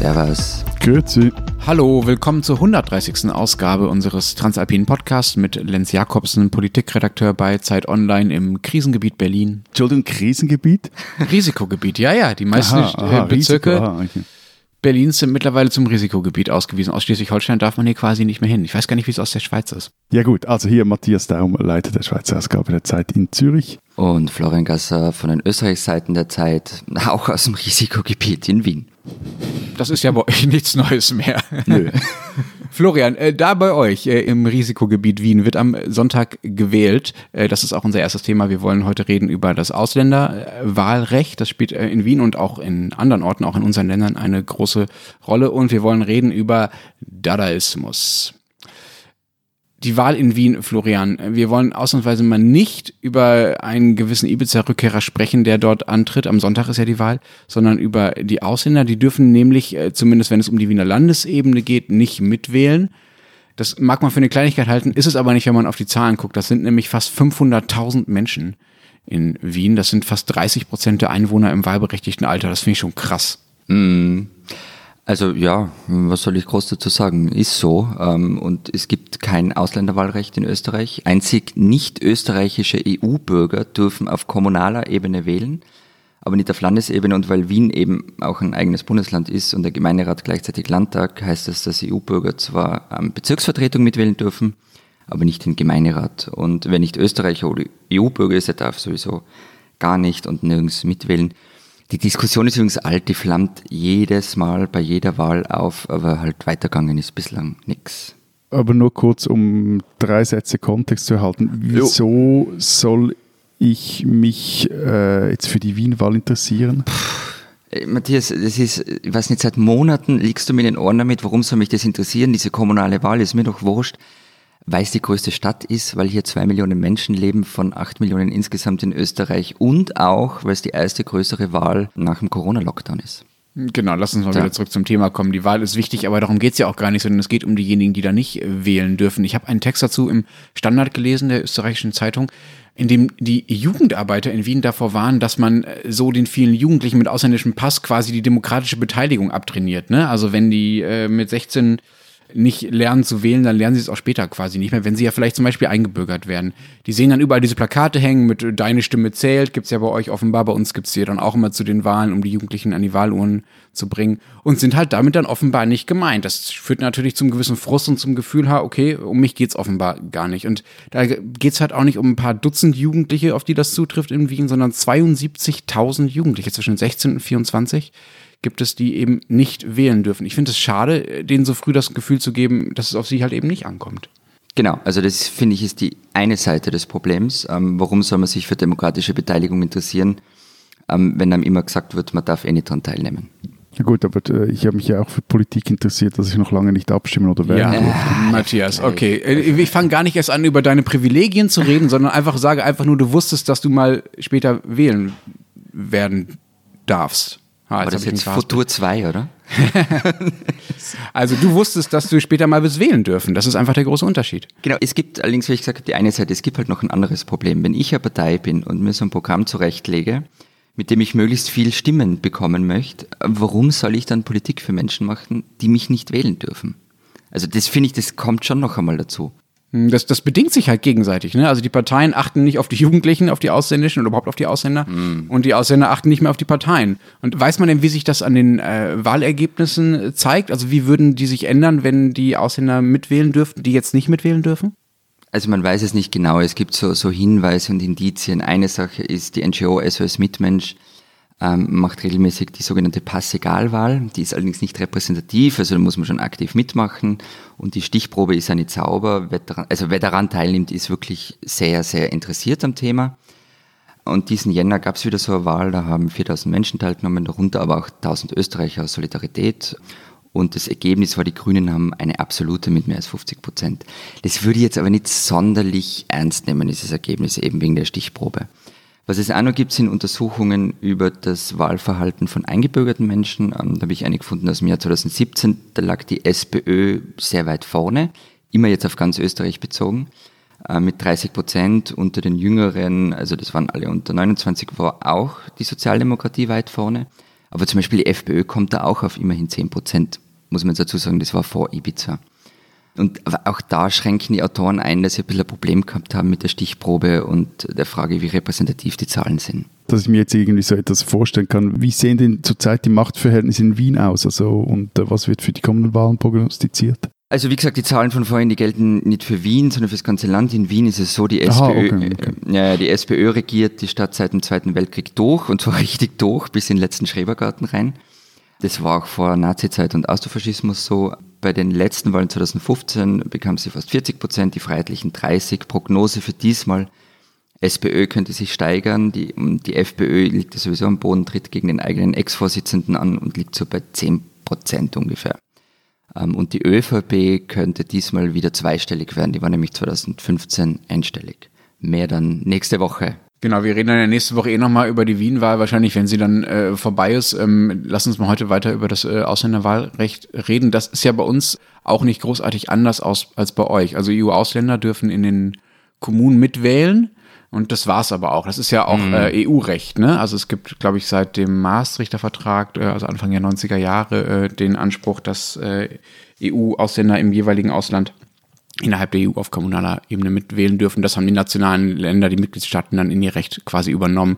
Servus. Grüezi. Hallo, willkommen zur 130. Ausgabe unseres Transalpinen Podcasts mit Lenz Jakobsen, Politikredakteur bei Zeit Online im Krisengebiet Berlin. Entschuldigung, Krisengebiet? Risikogebiet, ja, ja. Die meisten Aha, aha, äh, Bezirke Risiko, aha, okay. Berlins sind mittlerweile zum Risikogebiet ausgewiesen. Aus Schleswig-Holstein darf man hier quasi nicht mehr hin. Ich weiß gar nicht, wie es aus der Schweiz ist. Ja gut, also hier Matthias Daum, Leiter der Schweizer Ausgabe der Zeit in Zürich. Und Florian Gasser von den Österreichseiten der Zeit, auch aus dem Risikogebiet in Wien. Das ist ja bei euch nichts Neues mehr. Nö. Florian, äh, da bei euch äh, im Risikogebiet Wien wird am Sonntag gewählt. Äh, das ist auch unser erstes Thema. Wir wollen heute reden über das Ausländerwahlrecht. Das spielt äh, in Wien und auch in anderen Orten, auch in unseren Ländern, eine große Rolle. Und wir wollen reden über Dadaismus. Die Wahl in Wien, Florian. Wir wollen ausnahmsweise mal nicht über einen gewissen Ibiza-Rückkehrer sprechen, der dort antritt. Am Sonntag ist ja die Wahl, sondern über die Ausländer. Die dürfen nämlich, äh, zumindest wenn es um die Wiener Landesebene geht, nicht mitwählen. Das mag man für eine Kleinigkeit halten, ist es aber nicht, wenn man auf die Zahlen guckt. Das sind nämlich fast 500.000 Menschen in Wien. Das sind fast 30 Prozent der Einwohner im wahlberechtigten Alter. Das finde ich schon krass. Also ja, was soll ich groß dazu sagen? Ist so. Ähm, und es gibt kein Ausländerwahlrecht in Österreich. Einzig nicht österreichische EU-Bürger dürfen auf kommunaler Ebene wählen, aber nicht auf Landesebene. Und weil Wien eben auch ein eigenes Bundesland ist und der Gemeinderat gleichzeitig Landtag, heißt das, dass EU-Bürger zwar am Bezirksvertretung mitwählen dürfen, aber nicht den Gemeinderat. Und wer nicht Österreicher oder EU-Bürger ist, der darf sowieso gar nicht und nirgends mitwählen. Die Diskussion ist übrigens alt, die flammt jedes Mal bei jeder Wahl auf, aber halt weitergegangen ist bislang nix. Aber nur kurz, um drei Sätze Kontext zu erhalten. Wieso soll ich mich äh, jetzt für die Wien-Wahl interessieren? Äh, Matthias, das ist, ich weiß nicht, seit Monaten liegst du mir in den Ohren damit, warum soll mich das interessieren? Diese kommunale Wahl ist mir doch wurscht, weil es die größte Stadt ist, weil hier zwei Millionen Menschen leben von acht Millionen insgesamt in Österreich und auch, weil es die erste größere Wahl nach dem Corona-Lockdown ist. Genau, lass uns mal Ja. wieder zurück zum Thema kommen. Die Wahl ist wichtig, aber darum geht's ja auch gar nicht, sondern es geht um diejenigen, die da nicht äh, wählen dürfen. Ich habe einen Text dazu im Standard gelesen, der österreichischen Zeitung, in dem die Jugendarbeiter in Wien davor warnen, dass man äh, so den vielen Jugendlichen mit ausländischem Pass quasi die demokratische Beteiligung abtrainiert. Ne? Also wenn die äh, mit 16 nicht lernen zu wählen, dann lernen sie es auch später quasi nicht mehr, wenn sie ja vielleicht zum Beispiel eingebürgert werden. Die sehen dann überall diese Plakate hängen mit äh, Deine Stimme zählt, gibt's ja bei euch offenbar, bei uns gibt's die dann auch immer zu den Wahlen, um die Jugendlichen an die Wahluhren zu bringen und sind halt damit dann offenbar nicht gemeint. Das führt natürlich zum gewissen Frust und zum Gefühl, ha, okay, um mich geht's offenbar gar nicht. Und da geht's halt auch nicht um ein paar Dutzend Jugendliche, auf die das zutrifft in Wien, sondern 72.000 Jugendliche zwischen 16 und 24 gibt es, die eben nicht wählen dürfen. Ich finde es schade, denen so früh das Gefühl zu geben, dass es auf sie halt eben nicht ankommt. Genau, also das finde ich ist die eine Seite des Problems. Ähm, warum soll man sich für demokratische Beteiligung interessieren, ähm, wenn einem immer gesagt wird, man darf eh nicht dran teilnehmen? Ja gut, aber äh, ich habe mich ja auch für Politik interessiert, dass ich noch lange nicht abstimmen oder wählen Ja, durfte. Matthias, okay. Äh, Ich fange gar nicht erst an, über deine Privilegien zu reden, sondern einfach sage einfach nur, du wusstest, dass du mal später wählen werden darfst. Ah, Aber das ist jetzt. Futur 2, oder? Also du wusstest, dass du später mal wirst wählen dürfen. Das ist einfach der große Unterschied. Genau, es gibt allerdings, wie ich gesagt habe, die eine Seite, es gibt halt noch ein anderes Problem. Wenn ich eine Partei bin und mir so ein Programm zurechtlege, mit dem ich möglichst viel Stimmen bekommen möchte, warum soll ich dann Politik für Menschen machen, die mich nicht wählen dürfen? Also das finde ich, das kommt schon noch einmal dazu. Hm, Das, das bedingt sich halt gegenseitig. Ne? Also die Parteien achten nicht auf die Jugendlichen, auf die Ausländischen oder überhaupt auf die Ausländer. Und die Ausländer achten nicht mehr auf die Parteien. Und weiß man denn, wie sich das an den äh, Wahlergebnissen äh, zeigt? Also wie würden die sich ändern, wenn die Ausländer mitwählen dürften, die jetzt nicht mitwählen dürfen? Also man weiß es nicht genau, es gibt so, so Hinweise und Indizien. Eine Sache ist, die NGO SOS Mitmensch ähm, macht regelmäßig die sogenannte Passegalwahl. Die ist allerdings nicht repräsentativ, also da muss man schon aktiv mitmachen. Und die Stichprobe ist ja nicht sauber. Wer daran, also wer daran teilnimmt, ist wirklich sehr, sehr interessiert am Thema. Und diesen Jänner gab es wieder so eine Wahl, da haben 4000 Menschen teilgenommen, darunter aber auch 1000 Österreicher aus Solidarität. Und das Ergebnis war, die Grünen haben eine absolute mit mehr als 50 Prozent. Das würde ich jetzt aber nicht sonderlich ernst nehmen, dieses Ergebnis, eben wegen der Stichprobe. Was es auch noch gibt, sind Untersuchungen über das Wahlverhalten von eingebürgerten Menschen. Ähm, Da habe ich eine gefunden aus dem Jahr 2017. Da lag die SPÖ sehr weit vorne, immer jetzt auf ganz Österreich bezogen, äh, mit 30 Prozent. Unter den Jüngeren, also das waren alle unter 29, war auch die Sozialdemokratie weit vorne. Aber zum Beispiel die FPÖ kommt da auch auf immerhin 10 Prozent, muss man dazu sagen, das war vor Ibiza. Und auch da schränken die Autoren ein, dass sie ein bisschen ein Problem gehabt haben mit der Stichprobe und der Frage, wie repräsentativ die Zahlen sind. Dass ich mir jetzt irgendwie so etwas vorstellen kann. Wie sehen denn zurzeit die Machtverhältnisse in Wien aus? Also, und äh, was wird für die kommenden Wahlen prognostiziert? Also wie gesagt, die Zahlen von vorhin, die gelten nicht für Wien, sondern für das ganze Land. In Wien ist es so, die Aha, SPÖ, okay, okay. Äh, die SPÖ regiert die Stadt seit dem Zweiten Weltkrieg durch und zwar richtig durch bis in den letzten Schrebergarten rein. Das war auch vor Nazizeit und Austrofaschismus so. Bei den letzten Wahlen 2015 bekam sie fast 40 Prozent, die Freiheitlichen 30. Prognose für diesmal, SPÖ könnte sich steigern, die, die FPÖ liegt sowieso am Boden, tritt gegen den eigenen Ex-Vorsitzenden an und liegt so bei 10 Prozent ungefähr. Ähm, und die ÖVP könnte diesmal wieder zweistellig werden, die war nämlich 2015 einstellig. Mehr dann nächste Woche. Genau, wir reden dann ja nächste Woche eh nochmal über die Wien-Wahl, wahrscheinlich, wenn sie dann äh, vorbei ist. Ähm, lass uns mal heute weiter über das äh, Ausländerwahlrecht reden. Das ist ja bei uns auch nicht großartig anders aus, als bei euch. Also EU-Ausländer dürfen in den Kommunen mitwählen. Und das war's aber auch. Das ist ja auch Mhm. äh, EU-Recht. Ne? Also es gibt, glaube ich, seit dem Maastrichter Vertrag, äh, also Anfang der 90er Jahre, äh, den Anspruch, dass äh, EU-Ausländer im jeweiligen Ausland innerhalb der EU auf kommunaler Ebene mitwählen dürfen. Das haben die nationalen Länder, die Mitgliedstaaten dann in ihr Recht quasi übernommen.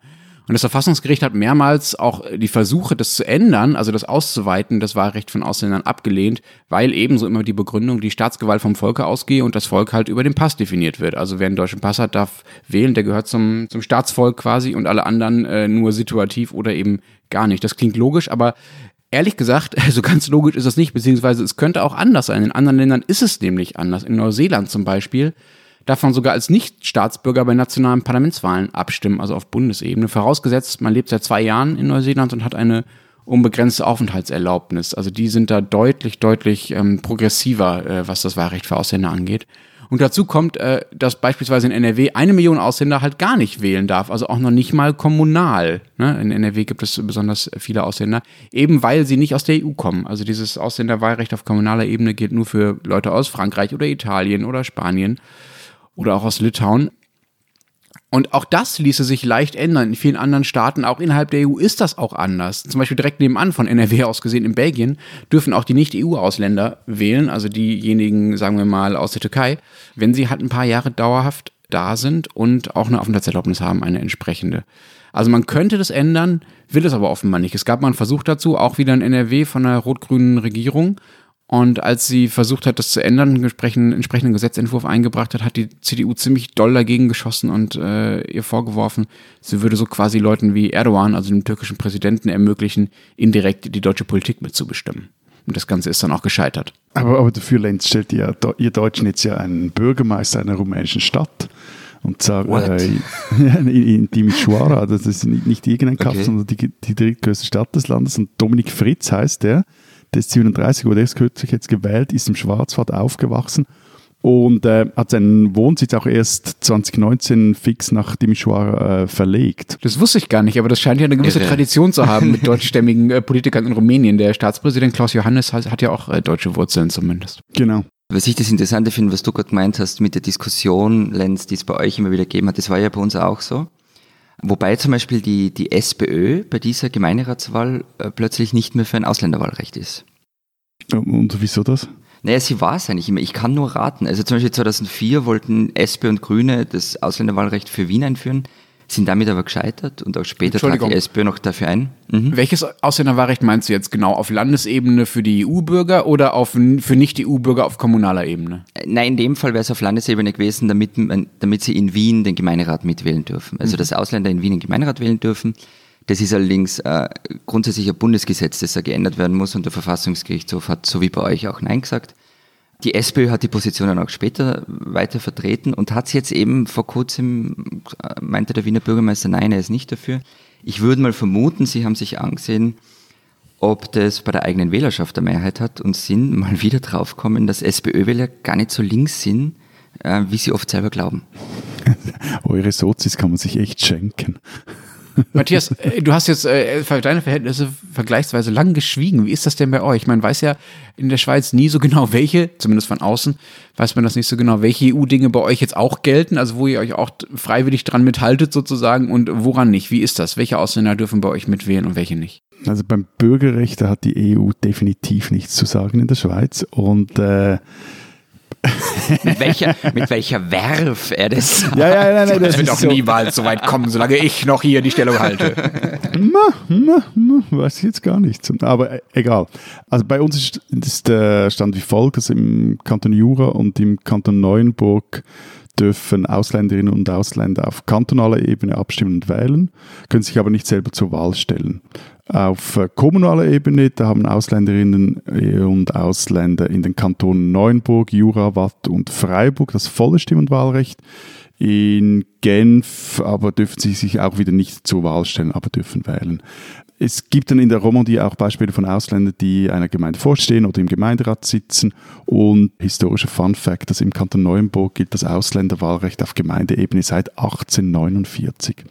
Und das Verfassungsgericht hat mehrmals auch die Versuche, das zu ändern, also das auszuweiten, das Wahlrecht von Ausländern abgelehnt, weil ebenso immer die Begründung die Staatsgewalt vom Volke ausgehe und das Volk halt über den Pass definiert wird. Also wer einen deutschen Pass hat, darf wählen, der gehört zum, zum Staatsvolk quasi und alle anderen äh, nur situativ oder eben gar nicht. Das klingt logisch, aber Ehrlich gesagt, so ganz logisch ist das nicht, beziehungsweise es könnte auch anders sein. In anderen Ländern ist es nämlich anders. In Neuseeland zum Beispiel darf man sogar als Nicht-Staatsbürger bei nationalen Parlamentswahlen abstimmen, also auf Bundesebene. Vorausgesetzt, man lebt seit zwei Jahren in Neuseeland und hat eine unbegrenzte Aufenthaltserlaubnis. Also die sind da deutlich, deutlich ähm, progressiver, äh, was das Wahlrecht für Ausländer angeht. Und dazu kommt, äh, dass beispielsweise in NRW eine Million Ausländer halt gar nicht wählen darf, also auch noch nicht mal kommunal. Ne? In NRW gibt es besonders viele Ausländer, eben weil sie nicht aus der EU kommen. Also dieses Ausländerwahlrecht auf kommunaler Ebene gilt nur für Leute aus Frankreich oder Italien oder Spanien oder auch aus Litauen. Und auch das ließe sich leicht ändern. In vielen anderen Staaten, auch innerhalb der EU, ist das auch anders. Zum Beispiel direkt nebenan von NRW aus gesehen in Belgien dürfen auch die Nicht-EU-Ausländer wählen, also diejenigen, sagen wir mal, aus der Türkei, wenn sie halt ein paar Jahre dauerhaft da sind und auch eine Aufenthaltserlaubnis haben, eine entsprechende. Also man könnte das ändern, will es aber offenbar nicht. Es gab mal einen Versuch dazu, auch wieder in NRW von der rot-grünen Regierung. Und als sie versucht hat, das zu ändern, einen entsprechenden, entsprechenden Gesetzentwurf eingebracht hat, hat die CDU ziemlich doll dagegen geschossen und äh, ihr vorgeworfen, sie würde so quasi Leuten wie Erdogan, also dem türkischen Präsidenten, ermöglichen, indirekt die deutsche Politik mitzubestimmen. Und das Ganze ist dann auch gescheitert. Aber, aber dafür Lenz stellt ihr, ihr Deutschen jetzt ja einen Bürgermeister einer rumänischen Stadt. Und zwar What? äh, in, in Timișoara, das ist nicht, nicht irgendein Kaff, Okay. sondern die, die drittgrößte Stadt des Landes. Und Dominik Fritz heißt der, der ist 37, wurde erst kürzlich jetzt gewählt, ist im Schwarzwald aufgewachsen und äh, hat seinen Wohnsitz auch erst 2019 fix nach Timișoara äh, verlegt. Das wusste ich gar nicht, aber das scheint ja eine gewisse Irre. Tradition zu haben mit deutschstämmigen äh, Politikern in Rumänien. Der Staatspräsident Klaus Johannes hat, hat ja auch äh, deutsche Wurzeln zumindest. Genau. Was ich das Interessante finde, was du gerade gemeint hast mit der Diskussion, Lenz, die es bei euch immer wieder gegeben hat, das war ja bei uns auch so. Wobei zum Beispiel die, die SPÖ bei dieser Gemeinderatswahl äh, plötzlich nicht mehr für ein Ausländerwahlrecht ist. Und wieso das? Naja, sie war es eigentlich immer. Ich kann nur raten. Also zum Beispiel 2004 wollten SP und Grüne das Ausländerwahlrecht für Wien einführen, sind damit aber gescheitert und auch später trat die SPÖ noch dafür ein. Mhm. Welches Ausländerwahlrecht meinst du jetzt genau? Auf Landesebene für die EU-Bürger oder auf, für Nicht-EU-Bürger auf kommunaler Ebene? Äh, Nein, in dem Fall wäre es auf Landesebene gewesen, damit, damit sie in Wien den Gemeinderat mitwählen dürfen. Also, dass Ausländer in Wien den Gemeinderat wählen dürfen. Das ist allerdings äh, grundsätzlich ein Bundesgesetz, das da geändert werden muss und der Verfassungsgerichtshof hat, so wie bei euch, auch Nein gesagt. Die SPÖ hat die Position dann auch später weiter vertreten und hat jetzt eben vor kurzem, äh, meinte der Wiener Bürgermeister, nein, er ist nicht dafür. Ich würde mal vermuten, sie haben sich angesehen, ob das bei der eigenen Wählerschaft eine Mehrheit hat und sind mal wieder draufkommen, dass SPÖ-Wähler gar nicht so links sind, äh, wie sie oft selber glauben. Eure Sozis kann man sich echt schenken. Matthias, äh, du hast jetzt äh, für deine Verhältnisse vergleichsweise lang geschwiegen. Wie ist das denn bei euch? Man weiß ja in der Schweiz nie so genau, welche, zumindest von außen, weiß man das nicht so genau, welche EU-Dinge bei euch jetzt auch gelten, also wo ihr euch auch freiwillig dran mithaltet sozusagen und woran nicht. Wie ist das? Welche Ausländer dürfen bei euch mitwählen und welche nicht? Also beim Bürgerrecht, da hat die EU definitiv nichts zu sagen in der Schweiz und äh, mit, welcher, mit welcher Werf er das sagt. Ja, ja, nein, nein, das, das wird auch so. niemals so weit kommen, solange ich noch hier die Stellung halte. Na, na, na, weiß ich jetzt gar nicht. Aber e, egal. Also bei uns ist, ist der Stand wie folgt, dass im Kanton Jura und im Kanton Neuenburg dürfen Ausländerinnen und Ausländer auf kantonaler Ebene abstimmen und wählen, können sich aber nicht selber zur Wahl stellen. Auf kommunaler Ebene, da haben Ausländerinnen äh, und Ausländer in den Kantonen Neuenburg, Jura, Watt und Freiburg das volle Stimm- und Wahlrecht. In Genf aber dürfen sie sich auch wieder nicht zur Wahl stellen, aber dürfen wählen. Es gibt dann in der Romandie auch Beispiele von Ausländern, die einer Gemeinde vorstehen oder im Gemeinderat sitzen. Und historischer Fun Fact, dass im Kanton Neuenburg gilt das Ausländerwahlrecht auf Gemeindeebene seit 1849.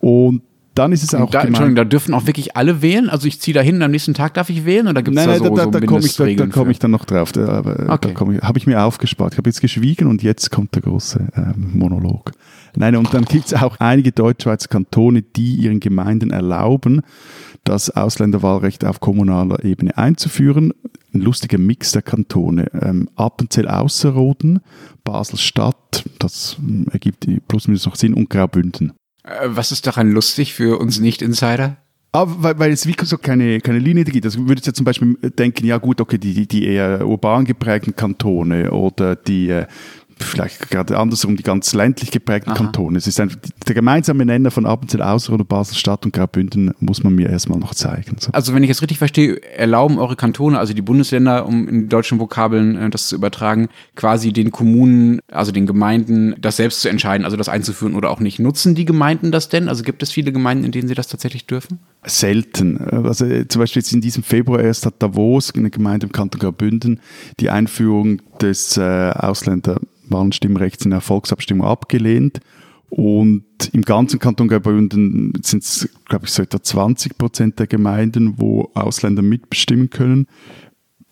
Und dann ist es auch. Da, Entschuldigung, da dürfen auch wirklich alle wählen? Also ich ziehe da hin, am nächsten Tag darf ich wählen oder gibt es da so, da, da, da komme ich, da, da komm ich dann noch drauf. Da, okay. da habe ich mir aufgespart. Ich habe jetzt geschwiegen und jetzt kommt der große ähm, Monolog. Nein, und dann gibt es auch einige Deutschschweizer Kantone, die ihren Gemeinden erlauben, das Ausländerwahlrecht auf kommunaler Ebene einzuführen. Ein lustiger Mix der Kantone. Ähm, Appenzell Ausserrhoden, Basel-Stadt, das ähm, ergibt plus minus noch Sinn, und Graubünden. Äh, was ist daran lustig für uns Nicht-Insider? Aber weil, weil es wirklich so keine, keine Linie gibt. Also würdest du ja zum Beispiel denken, ja gut, okay, die, die eher urban geprägten Kantone oder die äh, vielleicht gerade andersrum, die ganz ländlich geprägten Aha. Kantone. Es ist einfach der gemeinsame Nenner von Appenzell Ausserrhoden, Basel-Stadt und Graubünden muss man mir erstmal noch zeigen. So. Also wenn ich es richtig verstehe, erlauben eure Kantone, also die Bundesländer, um in deutschen Vokabeln äh, das zu übertragen, quasi den Kommunen, also den Gemeinden, das selbst zu entscheiden, also das einzuführen oder auch nicht. Nutzen die Gemeinden das denn? Also gibt es viele Gemeinden, in denen sie das tatsächlich dürfen? Selten. Also äh, zum Beispiel jetzt in diesem Februar erst hat Davos, eine Gemeinde im Kanton Graubünden, die Einführung des äh, Ausländer Wahlstimmrechts in der Volksabstimmung abgelehnt. Und im ganzen Kanton Graubünden sind es, glaube ich, so etwa 20 Prozent der Gemeinden, wo Ausländer mitbestimmen können.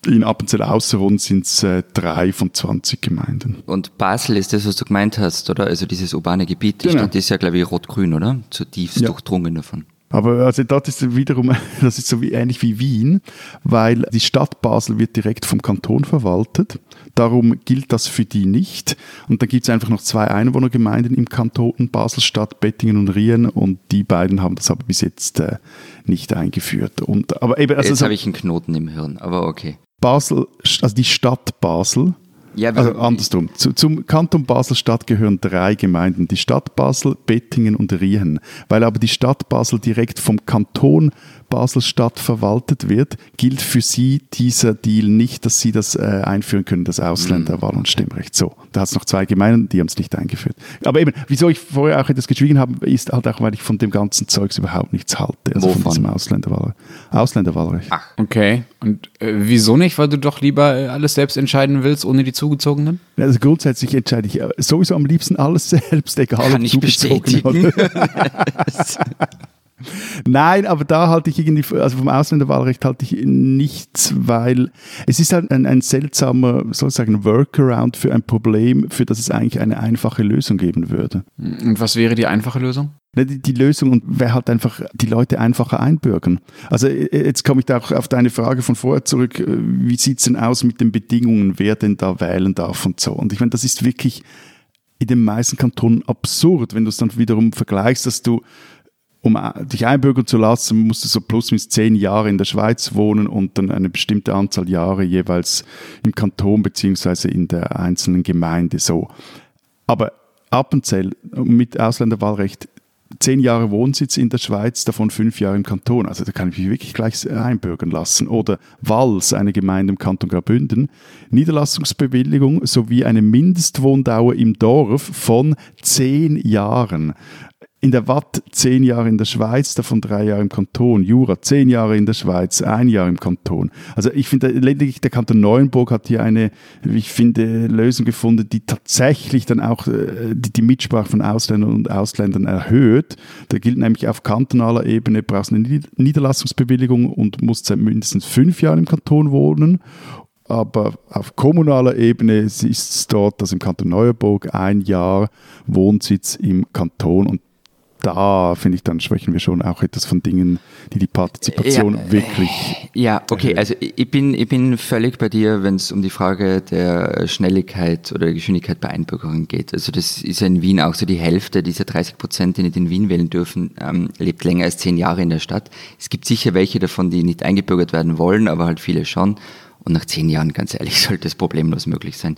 In Appenzell Ausserrhoden sind es äh, drei von 20 Gemeinden. Und Basel ist das, was du gemeint hast, oder? Also dieses urbane Gebiet, genau. das ist ja, glaube ich, rot-grün, oder? Zutiefst ja. durchdrungen davon. Aber also das ist wiederum, das ist so wie, ähnlich wie Wien, weil die Stadt Basel wird direkt vom Kanton verwaltet. Darum gilt das für die nicht. Und dann gibt es einfach noch zwei Einwohnergemeinden im Kanton, Baselstadt, Bettingen und Rien. Und die beiden haben das aber bis jetzt äh, nicht eingeführt. Und, aber eben, also jetzt habe ich einen Knoten im Hirn, aber okay. Basel, also die Stadt Basel ja, also andersrum. Zu, zum Kanton Basel-Stadt gehören drei Gemeinden. Die Stadt Basel, Bettingen und Riehen. Weil aber die Stadt Basel direkt vom Kanton Basel-Stadt verwaltet wird, gilt für sie dieser Deal nicht, dass sie das äh, einführen können, das Ausländerwahl- und Stimmrecht. So, da hat es noch zwei Gemeinden, die haben es nicht eingeführt. Aber eben, wieso ich vorher auch etwas geschwiegen habe, ist halt auch, weil ich von dem ganzen Zeugs überhaupt nichts halte. Also Wovon? von diesem Ausländerwahl Ausländerwahlrecht. Ach, okay. Und äh, wieso nicht? Weil du doch lieber äh, alles selbst entscheiden willst, ohne die Zugezogenen? Also grundsätzlich entscheide ich äh, sowieso am liebsten alles selbst, egal Kann ob ich bestätigen. Nein, aber da halte ich irgendwie, also vom Ausländerwahlrecht halte ich nichts, weil es ist halt ein, ein seltsamer, soll ich sagen, Workaround für ein Problem, für das es eigentlich eine einfache Lösung geben würde. Und was wäre die einfache Lösung? Ne, die, die Lösung wäre halt einfach die Leute einfacher einbürgern. Also jetzt komme ich da auch auf deine Frage von vorher zurück, wie sieht es denn aus mit den Bedingungen, wer denn da wählen darf und so. Und ich meine, das ist wirklich in den meisten Kantonen absurd, wenn du es dann wiederum vergleichst, dass du um äh, dich einbürgern zu lassen, musst du so plus minus zehn Jahre in der Schweiz wohnen und dann eine bestimmte Anzahl Jahre jeweils im Kanton beziehungsweise in der einzelnen Gemeinde so. Aber Appenzell mit Ausländerwahlrecht zehn Jahre Wohnsitz in der Schweiz, davon fünf Jahre im Kanton. Also da kann ich mich wirklich gleich einbürgern lassen. Oder Wals, eine Gemeinde im Kanton Graubünden, Niederlassungsbewilligung sowie eine Mindestwohndauer im Dorf von zehn Jahren in der Watt zehn Jahre in der Schweiz, davon drei Jahre im Kanton, Jura zehn Jahre in der Schweiz, ein Jahr im Kanton. Also ich finde, lediglich der Kanton Neuenburg hat hier eine, ich finde, Lösung gefunden, die tatsächlich dann auch äh, die, die Mitsprache von Ausländern und Ausländern erhöht. Da gilt nämlich auf kantonaler Ebene brauchst du eine Niederlassungsbewilligung und musst seit mindestens fünf Jahren im Kanton wohnen aber auf kommunaler Ebene ist es dort, dass im Kanton Neuenburg ein Jahr Wohnsitz im Kanton und da finde ich, dann sprechen wir schon auch etwas von Dingen, die die Partizipation ja, wirklich. Ja, okay, also ich bin, ich bin völlig bei dir, wenn es um die Frage der Schnelligkeit oder der Geschwindigkeit bei Einbürgerung geht. Also das ist ja in Wien auch so die Hälfte dieser 30 Prozent, die nicht in Wien wählen dürfen, ähm, lebt länger als zehn Jahre in der Stadt. Es gibt sicher welche davon, die nicht eingebürgert werden wollen, aber halt viele schon. Und nach zehn Jahren, ganz ehrlich, sollte es problemlos möglich sein.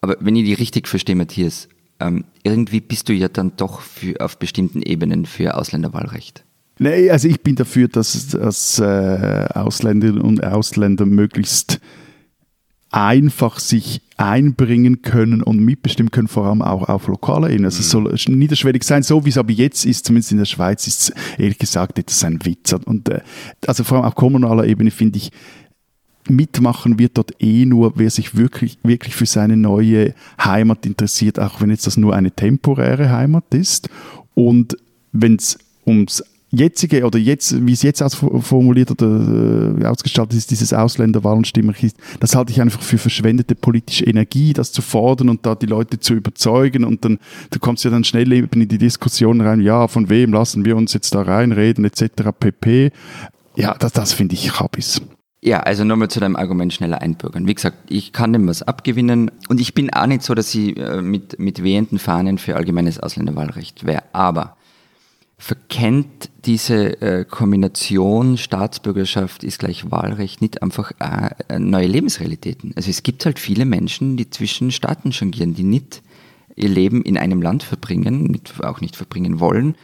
Aber wenn ich die richtig verstehe, Matthias, ähm, irgendwie bist du ja dann doch für, auf bestimmten Ebenen für Ausländerwahlrecht. Nee, also ich bin dafür, dass, dass äh, Ausländerinnen und Ausländer möglichst einfach sich einbringen können und mitbestimmen können, vor allem auch auf lokaler Ebene. Also es soll niederschwellig sein, so wie es aber jetzt ist, zumindest in der Schweiz, ist es ehrlich gesagt etwas ein Witz. Und äh, also vor allem auf kommunaler Ebene finde ich, mitmachen wird dort eh nur, wer sich wirklich, wirklich für seine neue Heimat interessiert, auch wenn jetzt das nur eine temporäre Heimat ist. Und wenn es ums jetzige oder jetzt, wie es jetzt ausformuliert oder äh, ausgestaltet ist, dieses Ausländerwahlenstimmrecht, das halte ich einfach für verschwendete politische Energie, das zu fordern und da die Leute zu überzeugen und dann, du kommst ja dann schnell eben in die Diskussion rein, ja, von wem lassen wir uns jetzt da reinreden, etc. pp. Ja, das, das finde ich Habis. Ja, also nochmal zu deinem Argument schneller einbürgern. Wie gesagt, ich kann dem was abgewinnen und ich bin auch nicht so, dass ich äh, mit, mit wehenden Fahnen für allgemeines Ausländerwahlrecht wäre. Aber verkennt diese äh, Kombination Staatsbürgerschaft ist gleich Wahlrecht nicht einfach äh, neue Lebensrealitäten? Also es gibt halt viele Menschen, die zwischen Staaten changieren, die nicht ihr Leben in einem Land verbringen, auch nicht verbringen wollen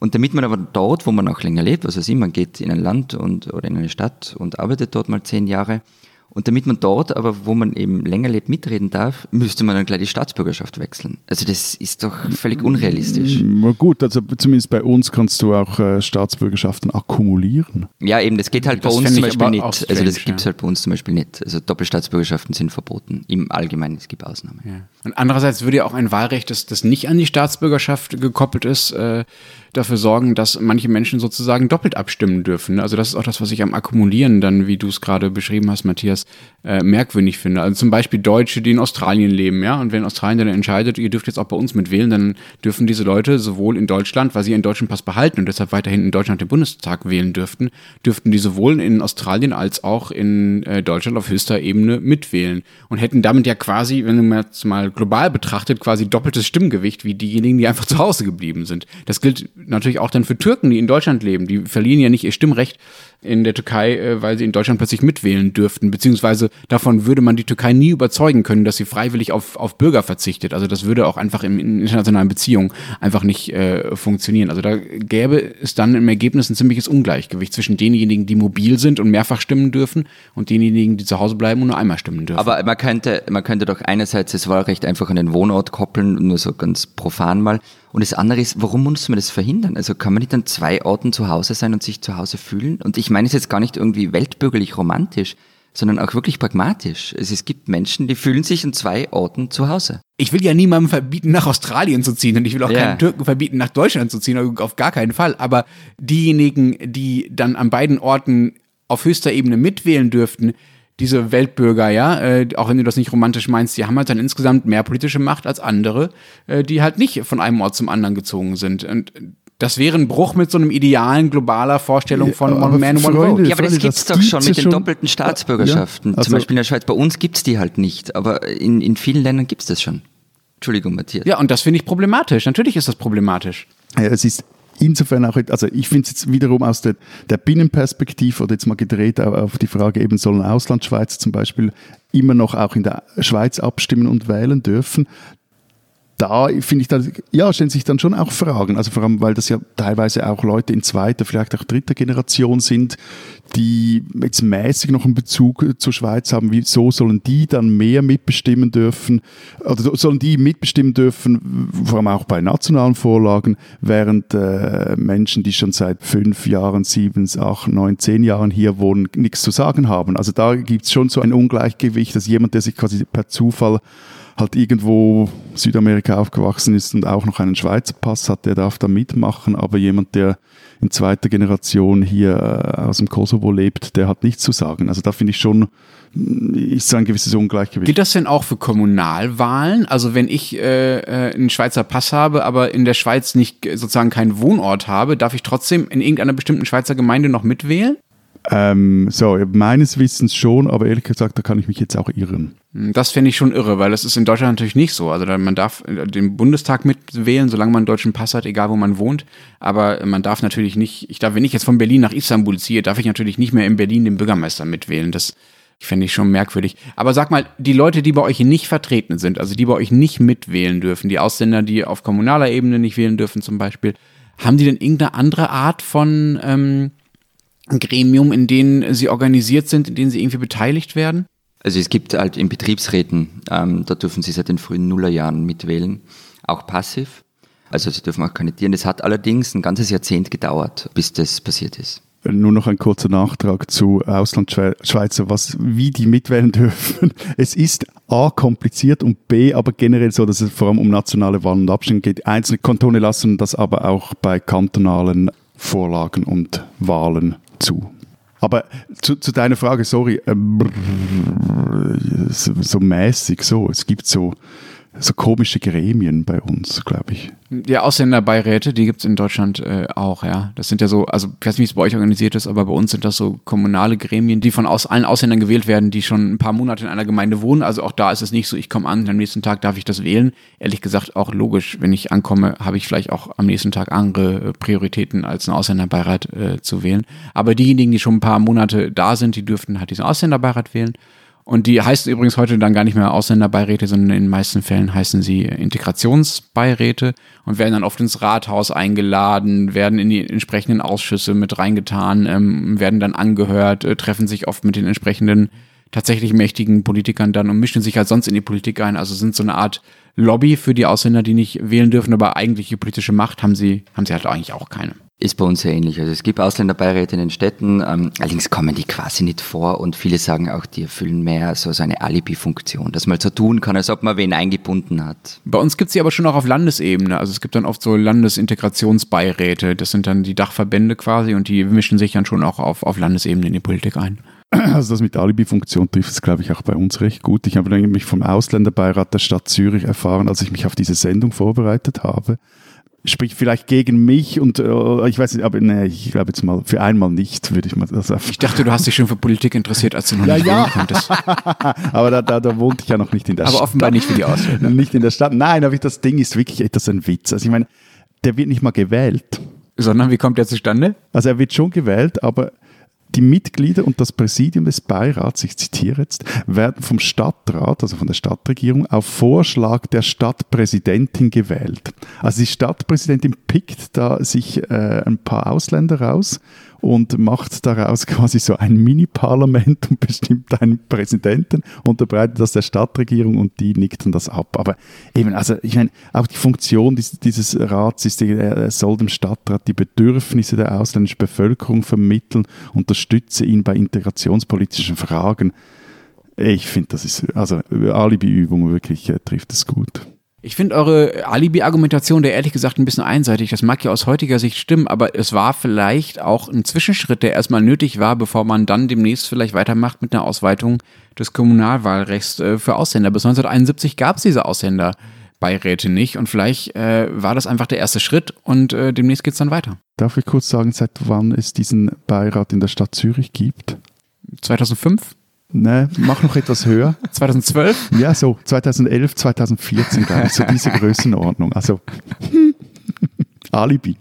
und damit man aber dort, wo man auch länger lebt, was weiß ich, man geht in ein Land und, oder in eine Stadt und arbeitet dort mal zehn Jahre, und damit man dort, aber wo man eben länger lebt, mitreden darf, müsste man dann gleich die Staatsbürgerschaft wechseln. Also das ist doch völlig unrealistisch. Na gut, also zumindest bei uns kannst du auch äh, Staatsbürgerschaften akkumulieren. Ja, eben, das geht halt das bei uns zum Beispiel nicht. Strange, also das gibt es halt bei uns zum Beispiel nicht. Also Doppelstaatsbürgerschaften sind verboten. Im Allgemeinen, es gibt Ausnahmen. Ja. Und andererseits würde ja auch ein Wahlrecht, das, das nicht an die Staatsbürgerschaft gekoppelt ist, äh, dafür sorgen, dass manche Menschen sozusagen doppelt abstimmen dürfen. Also das ist auch das, was ich am Akkumulieren dann, wie du es gerade beschrieben hast, Matthias, äh, merkwürdig finde. Also zum Beispiel Deutsche, die in Australien leben, ja, und wenn Australien dann entscheidet, ihr dürft jetzt auch bei uns mitwählen, dann dürfen diese Leute sowohl in Deutschland, weil sie ihren deutschen Pass behalten und deshalb weiterhin in Deutschland den Bundestag wählen dürften, dürften die sowohl in Australien als auch in äh, Deutschland auf höchster Ebene mitwählen und hätten damit ja quasi, wenn man jetzt mal global betrachtet, quasi doppeltes Stimmgewicht wie diejenigen, die einfach zu Hause geblieben sind. Das gilt natürlich auch dann für Türken, die in Deutschland leben. Die verlieren ja nicht ihr Stimmrecht in der Türkei, äh, weil sie in Deutschland plötzlich mitwählen dürften. Beziehungsweise davon würde man die Türkei nie überzeugen können, dass sie freiwillig auf, auf Bürger verzichtet. Also das würde auch einfach in, in internationalen Beziehungen einfach nicht äh, funktionieren. Also da gäbe es dann im Ergebnis ein ziemliches Ungleichgewicht zwischen denjenigen, die mobil sind und mehrfach stimmen dürfen und denjenigen, die zu Hause bleiben und nur einmal stimmen dürfen. Aber man könnte, man könnte doch einerseits das Wahlrecht einfach an den Wohnort koppeln, nur so ganz profan mal. Und das andere ist, warum muss man das verhindern? Also kann man nicht an zwei Orten zu Hause sein und sich zu Hause fühlen? Und ich meine es jetzt gar nicht irgendwie weltbürgerlich romantisch, sondern auch wirklich pragmatisch. Also es gibt Menschen, die fühlen sich an zwei Orten zu Hause. Ich will ja niemandem verbieten, nach Australien zu ziehen und ich will auch ja. keinen Türken verbieten, nach Deutschland zu ziehen, auf gar keinen Fall. Aber diejenigen, die dann an beiden Orten auf höchster Ebene mitwählen dürften, diese Weltbürger, ja, äh, auch wenn du das nicht romantisch meinst, die haben halt dann insgesamt mehr politische Macht als andere, äh, die halt nicht von einem Ort zum anderen gezogen sind. Und das wäre ein Bruch mit so einem idealen globaler Vorstellung von ja, One Man, One Vote. Ja, aber das gibt's doch schon mit den doppelten Staatsbürgerschaften. Ja, also Zum Beispiel in der Schweiz. Bei uns gibt's die halt nicht, aber in, in vielen Ländern gibt's das schon. Entschuldigung, Matthias. Ja, und das finde ich problematisch. Natürlich ist das problematisch. Ja, es ist insofern auch, also ich finde es jetzt wiederum aus der, der Binnenperspektive oder jetzt mal gedreht auf die Frage, eben sollen Auslandschweizer zum Beispiel immer noch auch in der Schweiz abstimmen und wählen dürfen. Da finde ich dann, ja, stellen sich dann schon auch Fragen. Also vor allem, weil das ja teilweise auch Leute in zweiter, vielleicht auch dritter Generation sind, die jetzt mäßig noch einen Bezug zur Schweiz haben. Wieso sollen die dann mehr mitbestimmen dürfen? Oder sollen die mitbestimmen dürfen, vor allem auch bei nationalen Vorlagen, während äh, Menschen, die schon seit fünf Jahren, sieben, acht, neun, zehn Jahren hier wohnen, nichts zu sagen haben. Also da gibt es schon so ein Ungleichgewicht, dass jemand, der sich quasi per Zufall halt irgendwo Südamerika aufgewachsen ist und auch noch einen Schweizer Pass hat, der darf da mitmachen, aber jemand, der in zweiter Generation hier äh, aus dem Kosovo lebt, der hat nichts zu sagen. Also da finde ich schon, mm, ist so ein gewisses Ungleichgewicht. Gilt das denn auch für Kommunalwahlen? Also wenn ich äh, äh, einen Schweizer Pass habe, aber in der Schweiz nicht sozusagen keinen Wohnort habe, darf ich trotzdem in irgendeiner bestimmten Schweizer Gemeinde noch mitwählen? Ähm, so, meines Wissens schon, aber ehrlich gesagt, da kann ich mich jetzt auch irren. Hm, das finde ich schon irre, weil das ist in Deutschland natürlich nicht so. Also man darf äh, den Bundestag mitwählen, solange man einen deutschen Pass hat, egal wo man wohnt. Aber man darf natürlich nicht, ich darf, wenn ich jetzt von Berlin nach Istanbul ziehe, darf ich natürlich nicht mehr in Berlin den Bürgermeister mitwählen. Das fände ich schon merkwürdig. Aber sag mal, die Leute, die bei euch nicht vertreten sind, also die bei euch nicht mitwählen dürfen, die Ausländer, die auf kommunaler Ebene nicht wählen dürfen zum Beispiel, haben die denn irgendeine andere Art von ähm, Gremium, in denen sie organisiert sind, in denen sie irgendwie beteiligt werden? Also es gibt halt in Betriebsräten, ähm, da dürfen sie seit den frühen Nullerjahren mitwählen, auch passiv. Also sie dürfen auch kandidieren. Das hat allerdings ein ganzes Jahrzehnt gedauert, bis das passiert ist. Nur noch ein kurzer Nachtrag zu Auslandschweizer, was, wie die mitwählen dürfen. Es ist A, kompliziert und B, aber generell so, dass es vor allem um nationale Wahlen und Abstimmungen geht. Einzelne Kantone lassen das aber auch bei kantonalen Vorlagen und Wahlen zu. Aber zu, zu deiner Frage, sorry, ähm, so, so mäßig so. Es gibt so so komische Gremien bei uns, glaube ich. Ja, Ausländerbeiräte, die gibt es in Deutschland äh, auch, ja. Das sind ja so, also ich weiß nicht, wie es bei euch organisiert ist, aber bei uns sind das so kommunale Gremien, die von aus, allen Ausländern gewählt werden, die schon ein paar Monate in einer Gemeinde wohnen. Also auch da ist es nicht so, ich komme an, am nächsten Tag darf ich das wählen. Ehrlich gesagt, auch logisch, wenn ich ankomme, habe ich vielleicht auch am nächsten Tag andere äh, Prioritäten, als einen Ausländerbeirat äh, zu wählen. Aber diejenigen, die schon ein paar Monate da sind, die dürften halt diesen Ausländerbeirat wählen. Und die heißen übrigens heute dann gar nicht mehr Ausländerbeiräte, sondern in den meisten Fällen heißen sie Integrationsbeiräte und werden dann oft ins Rathaus eingeladen, werden in die entsprechenden Ausschüsse mit reingetan, ähm, werden dann angehört, äh, treffen sich oft mit den entsprechenden tatsächlich mächtigen Politikern dann und mischen sich halt sonst in die Politik ein. Also sind so eine Art Lobby für die Ausländer, die nicht wählen dürfen, aber eigentliche politische Macht haben sie, haben sie halt eigentlich auch keine. Ist bei uns sehr ähnlich. Also es gibt Ausländerbeiräte in den Städten, ähm, allerdings kommen die quasi nicht vor und viele sagen auch, die erfüllen mehr so, so eine Alibi-Funktion, dass man so tun kann, als ob man wen eingebunden hat. Bei uns gibt es sie aber schon auch auf Landesebene. Also es gibt dann oft so Landesintegrationsbeiräte. Das sind dann die Dachverbände quasi und die mischen sich dann schon auch auf, auf Landesebene in die Politik ein. Also das mit Alibi-Funktion trifft es, glaube ich, auch bei uns recht gut. Ich habe nämlich vom Ausländerbeirat der Stadt Zürich erfahren, als ich mich auf diese Sendung vorbereitet habe spricht vielleicht gegen mich und äh, ich weiß nicht, aber nee, ich glaube jetzt mal für einmal nicht, würde ich mal sagen. Ich dachte, du hast dich schon für Politik interessiert, als du noch ja, nicht ja. konntest. aber da, da, da wohnte ich ja noch nicht in der aber Stadt. Aber offenbar nicht für die Ausländer. Nicht in der Stadt. Nein, aber das Ding ist wirklich etwas ein Witz. Also ich meine, der wird nicht mal gewählt. Sondern wie kommt der zustande? Also er wird schon gewählt, aber die Mitglieder und das Präsidium des Beirats, ich zitiere jetzt, werden vom Stadtrat, also von der Stadtregierung, auf Vorschlag der Stadtpräsidentin gewählt. Also die Stadtpräsidentin pickt da sich äh, ein paar Ausländer raus und macht daraus quasi so ein Mini-Parlament und bestimmt einen Präsidenten, unterbreitet das der Stadtregierung und die nickten das ab. Aber eben, also ich meine, auch die Funktion dieses, dieses Rats ist, er soll dem Stadtrat die Bedürfnisse der ausländischen Bevölkerung vermitteln, unterstütze ihn bei integrationspolitischen Fragen. Ich finde, das ist, also Alibi-Übung wirklich äh, trifft es gut. Ich finde eure Alibi-Argumentation der ehrlich gesagt ein bisschen einseitig. Das mag ja aus heutiger Sicht stimmen, aber es war vielleicht auch ein Zwischenschritt, der erstmal nötig war, bevor man dann demnächst vielleicht weitermacht mit einer Ausweitung des Kommunalwahlrechts äh, für Ausländer. Bis 1971 gab es diese Ausländerbeiräte nicht und vielleicht äh, war das einfach der erste Schritt und äh, demnächst geht es dann weiter. Darf ich kurz sagen, seit wann es diesen Beirat in der Stadt Zürich gibt? 2005? Ne, mach noch etwas höher. 2012? Ja, so 2011, 2014, glaube ich, so diese Größenordnung. Also Alibi.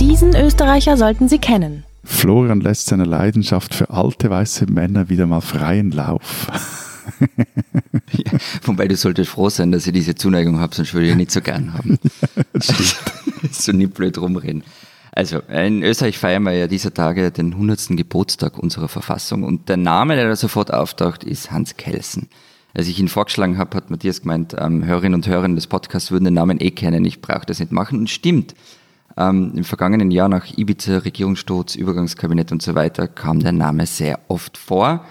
Diesen Österreicher sollten Sie kennen. Florian lässt seine Leidenschaft für alte weiße Männer wieder mal freien Lauf. ja, wobei du solltest froh sein, dass ich diese Zuneigung habe, sonst würde ich nicht so gern haben. so nicht blöd rumreden. Also in Österreich feiern wir ja dieser Tage den 100. Geburtstag unserer Verfassung und der Name, der da sofort auftaucht, ist Hans Kelsen. Als ich ihn vorgeschlagen habe, hat Matthias gemeint, ähm, Hörerinnen und Hörer des Podcasts würden den Namen eh kennen, ich brauche das nicht machen und stimmt. Ähm, Im vergangenen Jahr nach Ibiza, Regierungssturz, Übergangskabinett und so weiter kam der Name sehr oft vor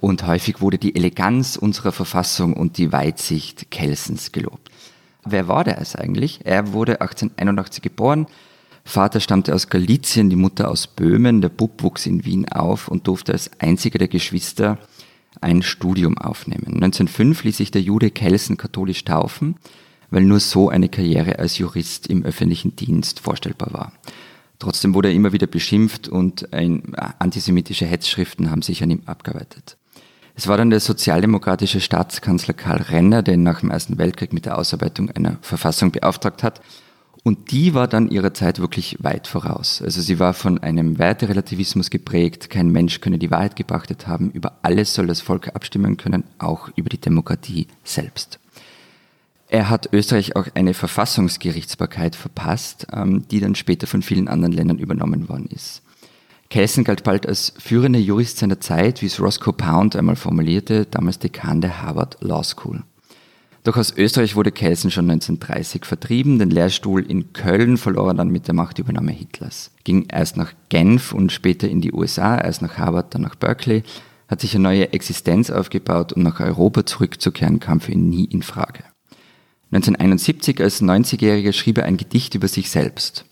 und häufig wurde die Eleganz unserer Verfassung und die Weitsicht Kelsens gelobt. Wer war der es eigentlich? Er wurde 1881 geboren, Vater stammte aus Galizien, die Mutter aus Böhmen. Der Bub wuchs in Wien auf und durfte als einziger der Geschwister ein Studium aufnehmen. 1905 ließ sich der Jude Kelsen katholisch taufen, weil nur so eine Karriere als Jurist im öffentlichen Dienst vorstellbar war. Trotzdem wurde er immer wieder beschimpft und antisemitische Hetzschriften haben sich an ihm abgearbeitet. Es war dann der sozialdemokratische Staatskanzler Karl Renner, der ihn nach dem Ersten Weltkrieg mit der Ausarbeitung einer Verfassung beauftragt hat und die war dann ihrer Zeit wirklich weit voraus. Also sie war von einem Werterelativismus geprägt, kein Mensch könne die Wahrheit gebrachtet haben, über alles soll das Volk abstimmen können, auch über die Demokratie selbst. Er hat Österreich auch eine Verfassungsgerichtsbarkeit verpasst, ähm, die dann später von vielen anderen Ländern übernommen worden ist. Kelsen galt bald als führender Jurist seiner Zeit, wie es Roscoe Pound einmal formulierte, damals Dekan der Harvard Law School. Doch aus Österreich wurde Kelsen schon 1930 vertrieben. Den Lehrstuhl in Köln verlor er dann mit der Machtübernahme Hitlers. Ging erst nach Genf und später in die USA, erst nach Harvard, dann nach Berkeley, hat sich eine neue Existenz aufgebaut und nach Europa zurückzukehren kam für ihn nie in Frage. 1971 als 90-Jähriger schrieb er ein Gedicht über sich selbst.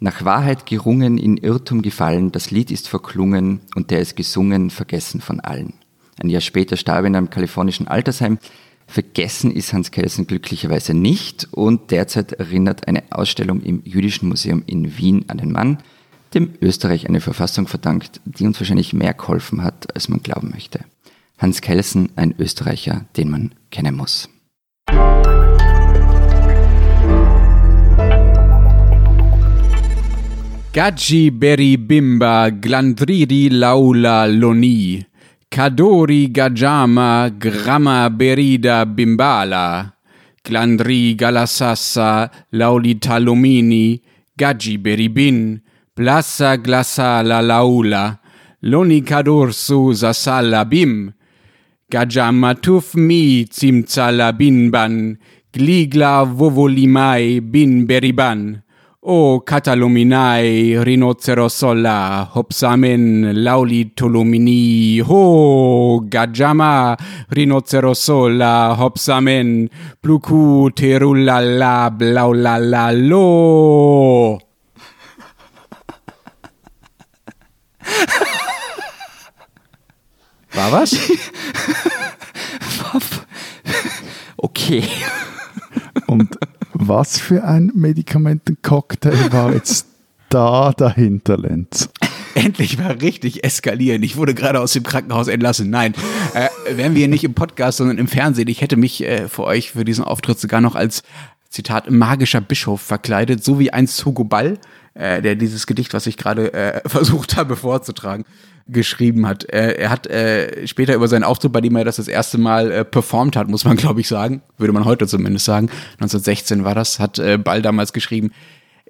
Nach Wahrheit gerungen, in Irrtum gefallen, das Lied ist verklungen und der ist gesungen, vergessen von allen. Ein Jahr später starb er in einem kalifornischen Altersheim, Vergessen ist Hans Kelsen glücklicherweise nicht und derzeit erinnert eine Ausstellung im Jüdischen Museum in Wien an den Mann, dem Österreich eine Verfassung verdankt, die uns wahrscheinlich mehr geholfen hat, als man glauben möchte. Hans Kelsen, ein Österreicher, den man kennen muss. Gaggi beri bimba glandridi laula loni Kadori Gajama Grama Berida Bimbala Glandri Galasassa Laulitalomini Gaggi Beribin Blassa Glassa La Laula Loni Kador Su Zasala Bim Gajama Tuf Mi Zimzala Binban Gligla Vovolimai Bin Beriban O catalominae rhinocerosola, hopsamen lauli tolumini, ho gajama rhinocerosola, hopsamen pluku terulala blaulala lo. War was? okay. Und was für ein Medikamentencocktail war jetzt da dahinter, Lenz? Endlich mal richtig eskalieren. Ich wurde gerade aus dem Krankenhaus entlassen. Nein, äh, wären wir nicht im Podcast, sondern im Fernsehen. Ich hätte mich äh, für euch für diesen Auftritt sogar noch als Zitat magischer Bischof verkleidet, so wie einst Hugo Ball, äh, der dieses Gedicht, was ich gerade äh, versucht habe vorzutragen, geschrieben hat. Er, er hat äh, später über seinen Auftritt, bei dem er das das erste Mal äh, performt hat, muss man glaube ich sagen, würde man heute zumindest sagen, 1916 war das, hat äh, Ball damals geschrieben,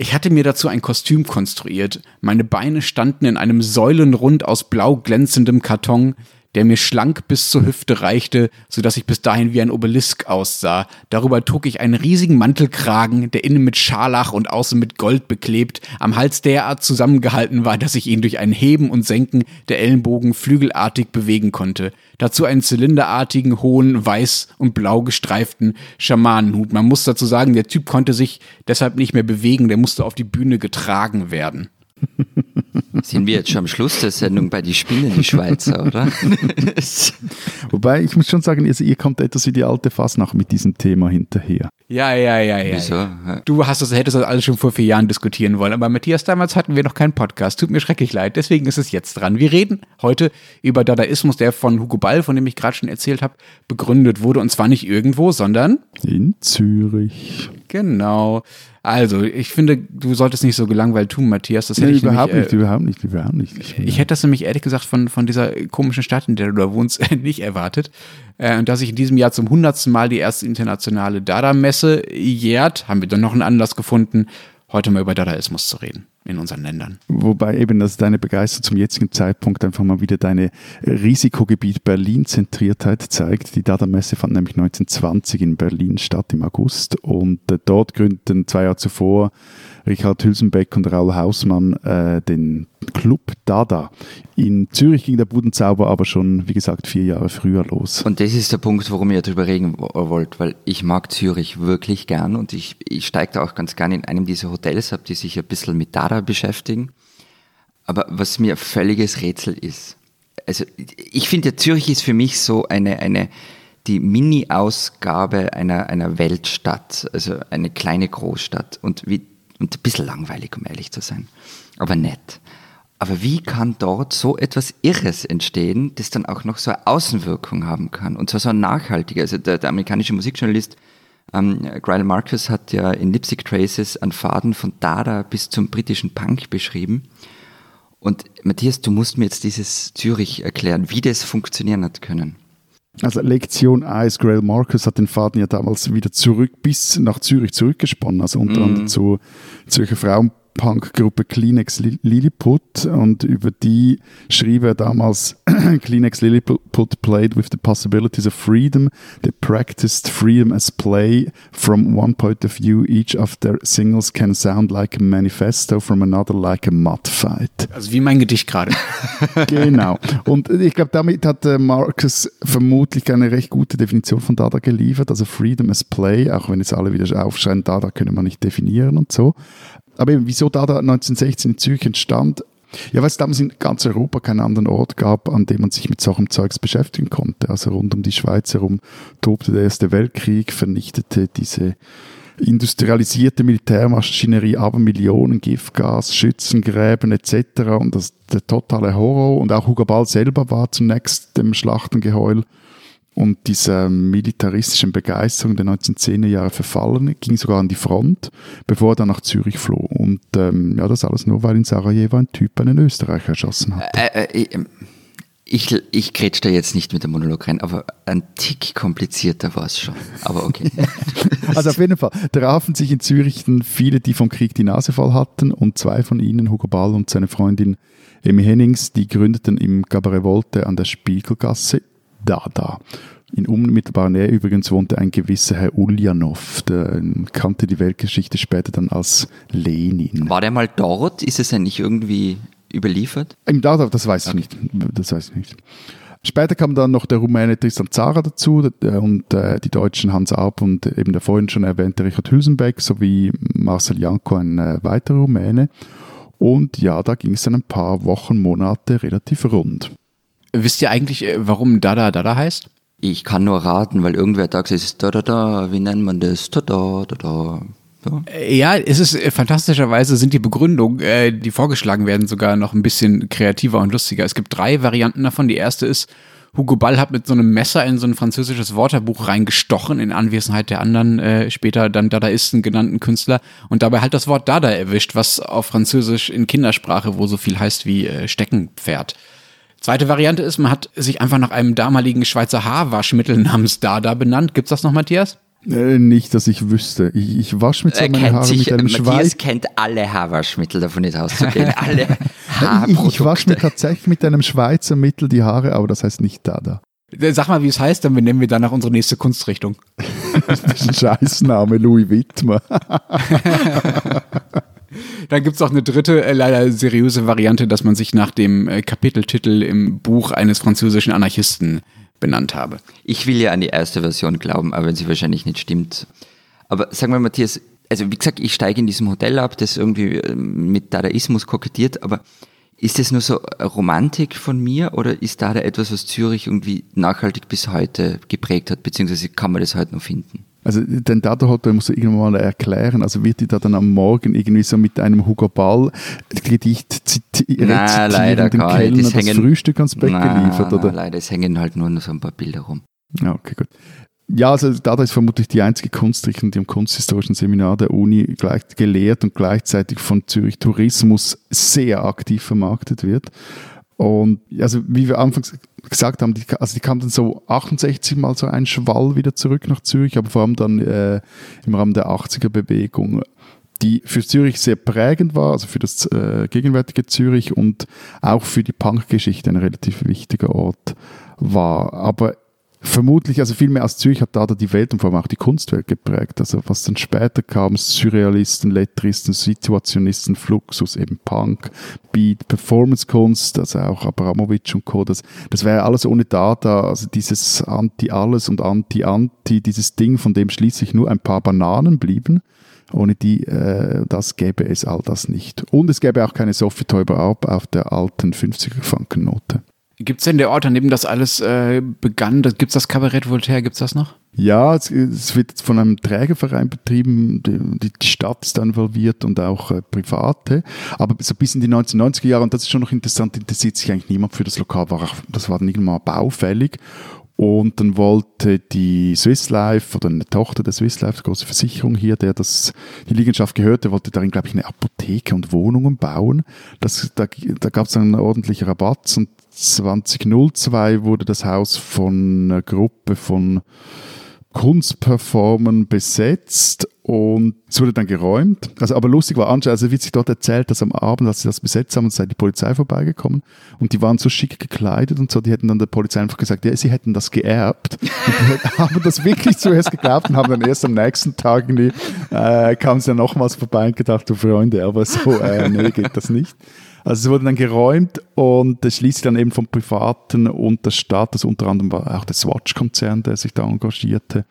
ich hatte mir dazu ein Kostüm konstruiert. Meine Beine standen in einem Säulenrund aus blau glänzendem Karton der mir schlank bis zur Hüfte reichte, so dass ich bis dahin wie ein Obelisk aussah. Darüber trug ich einen riesigen Mantelkragen, der innen mit Scharlach und außen mit Gold beklebt, am Hals derart zusammengehalten war, dass ich ihn durch ein Heben und Senken der Ellenbogen flügelartig bewegen konnte. Dazu einen zylinderartigen, hohen, weiß und blau gestreiften Schamanenhut. Man muss dazu sagen, der Typ konnte sich deshalb nicht mehr bewegen, der musste auf die Bühne getragen werden. Sind wir jetzt schon am Schluss der Sendung bei die Spinnen, die Schweizer, oder? Wobei, ich muss schon sagen, also ihr kommt etwas wie die alte Fasnacht mit diesem Thema hinterher. Ja, ja, ja, ja. Wieso? Ja. Du hast das, hättest das alles schon vor vier Jahren diskutieren wollen, aber Matthias, damals hatten wir noch keinen Podcast. Tut mir schrecklich leid, deswegen ist es jetzt dran. Wir reden heute über Dadaismus, der von Hugo Ball, von dem ich gerade schon erzählt habe, begründet wurde. Und zwar nicht irgendwo, sondern in Zürich. Genau. Also, ich finde, du solltest nicht so gelangweilt tun, Matthias. Das hätte nee, ich überhaupt nämlich, nicht, äh, überhaupt nicht, überhaupt nicht. Ich, ich hätte das nämlich ehrlich gesagt von, von dieser komischen Stadt, in der du da wohnst, nicht erwartet. Äh, und dass sich in diesem Jahr zum hundertsten Mal die erste internationale Dada-Messe jährt, haben wir dann noch einen Anlass gefunden, heute mal über Dadaismus zu reden in unseren Ländern. Wobei eben, dass deine Begeisterung zum jetzigen Zeitpunkt einfach mal wieder deine Risikogebiet Berlin-Zentriertheit zeigt. Die Dada-Messe fand nämlich 1920 in Berlin statt im August und äh, dort gründeten zwei Jahre zuvor Richard Hülsenbeck und Raul Hausmann äh, den Club Dada. In Zürich ging der Budenzauber aber schon, wie gesagt, vier Jahre früher los. Und das ist der Punkt, warum ihr darüber reden wollt, weil ich mag Zürich wirklich gern und ich, ich steige da auch ganz gerne in einem dieser Hotels ab, die sich ein bisschen mit Dada beschäftigen. Aber was mir völliges Rätsel ist, also ich finde, Zürich ist für mich so eine, eine die Mini-Ausgabe einer, einer Weltstadt, also eine kleine Großstadt. Und wie und ein bisschen langweilig, um ehrlich zu sein. Aber nett. Aber wie kann dort so etwas Irres entstehen, das dann auch noch so eine Außenwirkung haben kann? Und zwar so ein nachhaltiger. Also der, der amerikanische Musikjournalist ähm, Grail Marcus hat ja in Lipstick Traces einen Faden von Dada bis zum britischen Punk beschrieben. Und Matthias, du musst mir jetzt dieses Zürich erklären, wie das funktionieren hat können. Also Lektion 1, Grail Marcus hat den Faden ja damals wieder zurück bis nach Zürich zurückgesponnen, also unter mm. anderem zu Zürcher Frauen Punk-Gruppe Kleenex Lilliput und über die schrieb er damals Kleenex Lilliput played with the possibilities of freedom. They practiced freedom as play. From one point of view, each of their singles can sound like a manifesto, from another like a mud fight. Also wie mein Gedicht gerade. genau. Und ich glaube, damit hat äh, Marcus vermutlich eine recht gute Definition von Dada geliefert. Also Freedom as Play, auch wenn jetzt alle wieder aufschreien, Dada können wir nicht definieren und so. Aber eben, wieso da, da 1916 in Zürich entstand, ja, weil es damals in ganz Europa keinen anderen Ort gab, an dem man sich mit solchem Zeugs beschäftigen konnte. Also rund um die Schweiz herum tobte der Erste Weltkrieg, vernichtete diese industrialisierte Militärmaschinerie aber Millionen Giftgas, Schützengräben etc. Und das der totale Horror. Und auch Hugo Ball selber war zunächst dem Schlachtengeheul und dieser militaristischen Begeisterung der 1910er Jahre verfallen, ging sogar an die Front, bevor er dann nach Zürich floh. Und ähm, ja, das alles nur, weil in Sarajevo ein Typ einen Österreicher erschossen hat. Äh, äh, ähm, ich, ich grätsch da jetzt nicht mit dem Monolog rein, aber ein Tick komplizierter war es schon. Aber okay. also auf jeden Fall trafen sich in Zürich viele, die vom Krieg die Nase voll hatten und zwei von ihnen, Hugo Ball und seine Freundin Emi Hennings, die gründeten im Cabaret Volte an der Spiegelgasse Dada. In unmittelbarer Nähe übrigens wohnte ein gewisser Herr Ulyanov, der kannte die Weltgeschichte später dann als Lenin. War der mal dort? Ist es ja nicht irgendwie überliefert? Im Dada, das weiß okay. ich nicht. Das weiß ich nicht. Später kam dann noch der Rumäne Tristan Zara dazu und äh, die Deutschen Hans Arp und eben der vorhin schon erwähnte Richard Hülsenbeck sowie Marcel Janko, ein äh, weiterer Rumäne. Und ja, da ging es dann ein paar Wochen, Monate relativ rund. Wisst ihr eigentlich, äh, warum Dada Dada heißt? Ich kann nur raten, weil irgendwer sagt, es ist da da da, wie nennt man das? Da da da da. Ja. Äh, es ist äh, fantastischerweise sind die Begründungen, äh, die vorgeschlagen werden, sogar noch ein bisschen kreativer und lustiger. Es gibt drei Varianten davon. Die erste ist, Hugo Ball hat mit so einem Messer in so ein französisches Wörterbuch reingestochen, in Anwesenheit der anderen, äh, später dann Dadaisten genannten Künstler, und dabei halt das Wort Dada erwischt, was auf Französisch in Kindersprache wo so viel heißt wie äh, Steckenpferd. Zweite Variante ist, man hat sich einfach nach einem damaligen Schweizer Haarwaschmittel namens Dada benannt. Gibt's das noch, Matthias? Äh, nicht, dass ich wüsste. Ich, ich wasche mit so meine Haare sich, mit einem Matthias Matthias kennt alle Haarwaschmittel, davon nicht auszugehen. alle Ich, ich wasche mir tatsächlich mit einem Schweizer Mittel die Haare, aber das heißt nicht Dada. Äh, sag mal, wie es heißt, dann benennen wir danach unsere nächste Kunstrichtung. das ist ein Scheißname, Louis Wittmer. Dann gibt es auch eine dritte, äh, leider seriöse Variante, dass man sich nach dem äh, Kapiteltitel im Buch eines französischen Anarchisten benannt habe. Ich will ja an die erste Version glauben, aber wenn sie wahrscheinlich nicht stimmt. Aber sag mal, Matthias, also wie gesagt, ich steige in diesem Hotel ab, das irgendwie äh, mit Dadaismus kokettiert, aber ist das nur so Romantik von mir oder ist da etwas, was Zürich irgendwie nachhaltig bis heute geprägt hat, beziehungsweise kann man das heute noch finden? Also den Dada-Hotel muss er irgendwann mal erklären. Also wird die da dann am Morgen irgendwie so mit einem Hugo Ball Gedicht rezitieren, Nein, leider dem Kellner das, das Frühstück ans Bett na, geliefert, oder? Leider, es hängen halt nur noch so ein paar Bilder rum. Ja, okay, gut. Ja, also Dada ist vermutlich die einzige Kunstrichtung, die am Kunsthistorischen Seminar der Uni gleich gelehrt und gleichzeitig von Zürich Tourismus sehr aktiv vermarktet wird. Und also wie wir anfangs gesagt haben, die, also die kam dann so 68 mal so ein Schwall wieder zurück nach Zürich, aber vor allem dann äh, im Rahmen der 80er-Bewegung die für Zürich sehr prägend war, also für das äh, gegenwärtige Zürich und auch für die Punkgeschichte ein relativ wichtiger Ort war. Aber vermutlich, also viel mehr als Zürich hat Dada die Welt und vor allem auch die Kunstwelt geprägt. Also was dann später kam, Surrealisten, Lettristen, Situationisten, Fluxus, eben Punk, Beat, Performancekunst, also auch Abramowitsch und Co. Das, das wäre alles ohne Dada, also dieses Anti-Alles und Anti-Anti, dieses Ding, von dem schließlich nur ein paar Bananen blieben. Ohne die, äh, das gäbe es all das nicht. Und es gäbe auch keine Sophie Teuber auf der alten 50er-Frankennote. Gibt es denn der Ort, an dem das alles äh, begann? Gibt es das Kabarett Voltaire? Gibt es das noch? Ja, es, es, wird von einem Trägerverein betrieben. Die, die Stadt ist da involviert und auch äh, Private. Aber so bis in die 1990er Jahre, und das ist schon noch interessant, interessiert sich eigentlich niemand für das Lokal. War auch, das war nicht mal baufällig. Und dann wollte die Swiss Life oder eine Tochter der Swiss Life, große Versicherung hier, der das die Liegenschaft gehörte, wollte darin, glaube ich, eine Apotheke und Wohnungen bauen. Das, da da gab es einen ordentlichen Rabatt und 2002 wurde das Haus von einer Gruppe von Kunstperformern besetzt und es wurde dann geräumt. Also, aber lustig war anscheinend, also wird sich dort erzählt, dass am Abend, als sie das besetzt haben, sei die Polizei vorbeigekommen und die waren so schick gekleidet und so, die hätten dann der Polizei einfach gesagt, ja, sie hätten das geerbt. Und die haben das wirklich zuerst geglaubt und haben dann erst am nächsten Tag irgendwie, äh, kamen sie dann nochmals vorbei und gedacht, du Freunde, aber so, äh, nee, geht das nicht. Also es wurde dann geräumt und das schließt dann eben vom Privaten und der Staat, das unter anderem war auch der Swatch-Konzern, der sich da engagierte,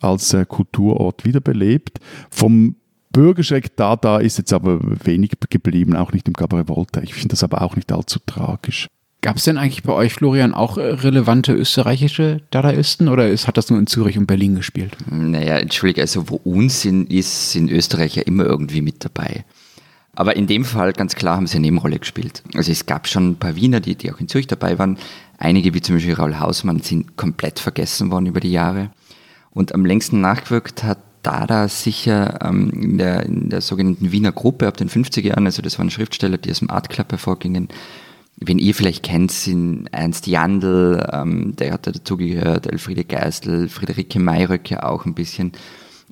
als äh, Kulturort wiederbelebt. Vom Bürgerschreck da, da ist jetzt aber wenig geblieben, auch nicht im Cabaret Volta. Ich finde das aber auch nicht allzu tragisch. Gab es denn eigentlich bei euch, Florian, auch äh, relevante österreichische Dadaisten oder ist, hat das nur in Zürich und Berlin gespielt? Naja, entschuldige, also wo Unsinn ist, sind Österreicher immer irgendwie mit dabei. Aber in dem Fall ganz klar haben sie eine Nebenrolle gespielt. Also es gab schon ein paar Wiener, die, die auch in Zürich dabei waren. Einige, wie zum Beispiel Raul Hausmann, sind komplett vergessen worden über die Jahre. Und am längsten nachgewirkt hat Dada sicher ähm, in, der, in der sogenannten Wiener Gruppe ab den 50er Jahren. Also das waren Schriftsteller, die aus dem Art Club hervorgingen. Wen ihr vielleicht kennt, sind Ernst Jandl, ähm, der hat da dazugehört, Elfriede Geistel, Friederike Mayröcke auch ein bisschen.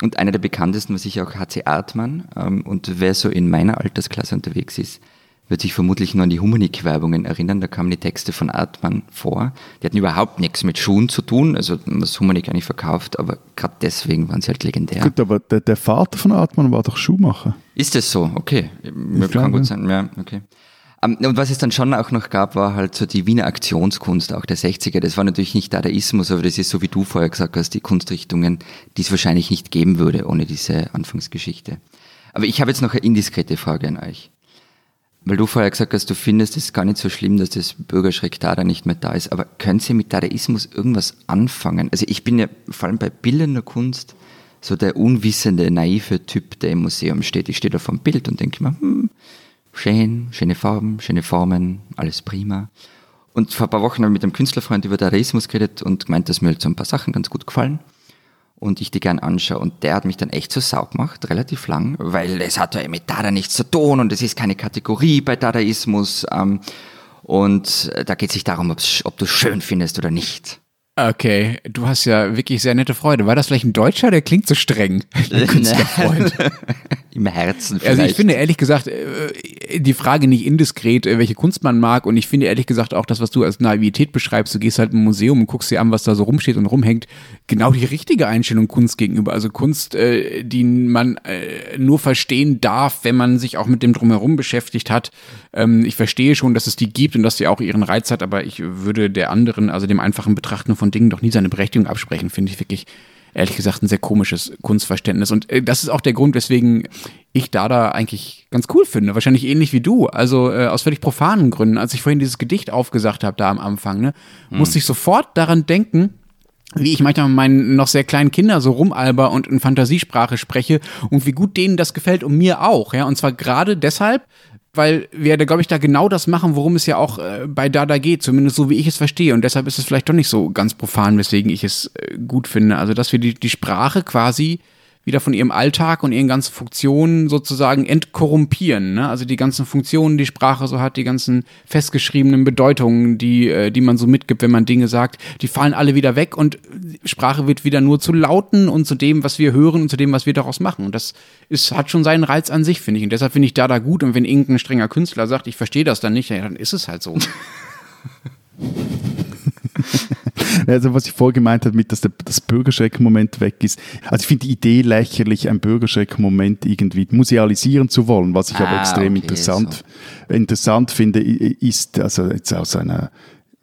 Und einer der bekanntesten war sicher auch HC Artmann. Ähm, und wer so in meiner Altersklasse unterwegs ist, wird sich vermutlich nur an die Humanik-Werbungen erinnern. Da kamen die Texte von Artmann vor. Die hatten überhaupt nichts mit Schuhen zu tun, also was Humanik eigentlich verkauft, aber gerade deswegen waren sie halt legendär. Gut, aber der, der Vater von Artmann war doch Schuhmacher. Ist das so? Okay. Ich Kann gut sein. Ja, okay. Ähm, und was es dann schon auch noch gab, war halt so die Wiener Aktionskunst, auch der 60er. Das war natürlich nicht Dadaismus, aber das ist so, wie du vorher gesagt hast, die Kunstrichtungen, die es wahrscheinlich nicht geben würde ohne diese Anfangsgeschichte. Aber ich habe jetzt noch eine indiskrete Frage an euch. Weil du vorher gesagt hast, du findest es gar nicht so schlimm, dass das Bürgerschreck Dada nicht mehr da ist. Aber können Sie mit Dadaismus irgendwas anfangen? Also ich bin ja vor allem bei bildender Kunst so der unwissende, naive Typ, der im Museum steht. Ich stehe da vor dem Bild und denke mir, hm, schön, schöne Farben, schöne Formen, alles prima. Und vor ein paar Wochen habe ich mit einem Künstlerfreund über Dadaismus geredet und gemeint, dass mir halt so ein paar Sachen ganz gut gefallen und ich die gern anschaue. Und der hat mich dann echt so sau gemacht, relativ lang, weil es hat ja mit Dada nichts zu tun und es ist keine Kategorie bei Dadaismus. Ähm, und da geht es sich darum, ob du es schön findest oder nicht. Okay, du hast ja wirklich sehr nette Freude. War das vielleicht ein Deutscher, der klingt so streng? Künstlerfreund. Im Herzen vielleicht. Also ich finde ehrlich gesagt, äh, die Frage nicht indiskret, äh, welche Kunst man mag und ich finde ehrlich gesagt auch das, was du als Naivität beschreibst, du gehst halt im Museum und guckst dir an, was da so rumsteht und rumhängt, genau die richtige Einstellung Kunst gegenüber. Also Kunst, äh, die man nur verstehen darf, wenn man sich auch mit dem Drumherum beschäftigt hat. Ähm, ich verstehe schon, dass es die gibt und dass sie auch ihren Reiz hat, aber ich würde der anderen, also dem einfachen Betrachten von von Dingen doch nie seine Berechtigung absprechen, finde ich wirklich ehrlich gesagt ein sehr komisches Kunstverständnis. Und äh, das ist auch der Grund, weswegen ich Dada eigentlich ganz cool finde. Wahrscheinlich ähnlich wie du. Also äh, aus völlig profanen Gründen. Als ich vorhin dieses Gedicht aufgesagt habe, da am Anfang, ne, hm. musste ich sofort daran denken, wie ich manchmal meinen noch sehr kleinen Kindern so rumalber und in Fantasiesprache spreche und wie gut denen das gefällt und mir auch. Ja, und zwar gerade deshalb, weil wir, glaube ich, da genau das machen, worum es ja auch äh, bei Dada geht, zumindest so wie ich es verstehe. Und deshalb ist es vielleicht doch nicht so ganz profan, weswegen ich es äh, gut finde. Also, dass wir die, die Sprache quasi wieder von ihrem Alltag und ihren ganzen Funktionen sozusagen entkorrumpieren. Ne? Also die ganzen Funktionen, die Sprache so hat, die ganzen festgeschriebenen Bedeutungen, die, äh, die man so mitgibt, wenn man Dinge sagt, die fallen alle wieder weg und Sprache wird wieder nur zu Lauten und zu dem, was wir hören und zu dem, was wir daraus machen. Und das ist, hat schon seinen Reiz an sich, finde ich. Und deshalb finde ich da da gut. Und wenn irgendein strenger Künstler sagt, ich verstehe das dann nicht, ja, dann ist es halt so. Also was ich vorher gemeint habe, mit, dass der, das Bürgerschreckmoment weg ist. Also ich finde die Idee lächerlich, ein Bürgerschreckmoment irgendwie musealisieren zu wollen. Was ich ah, aber extrem okay, interessant, so. interessant finde, ist, also jetzt aus einer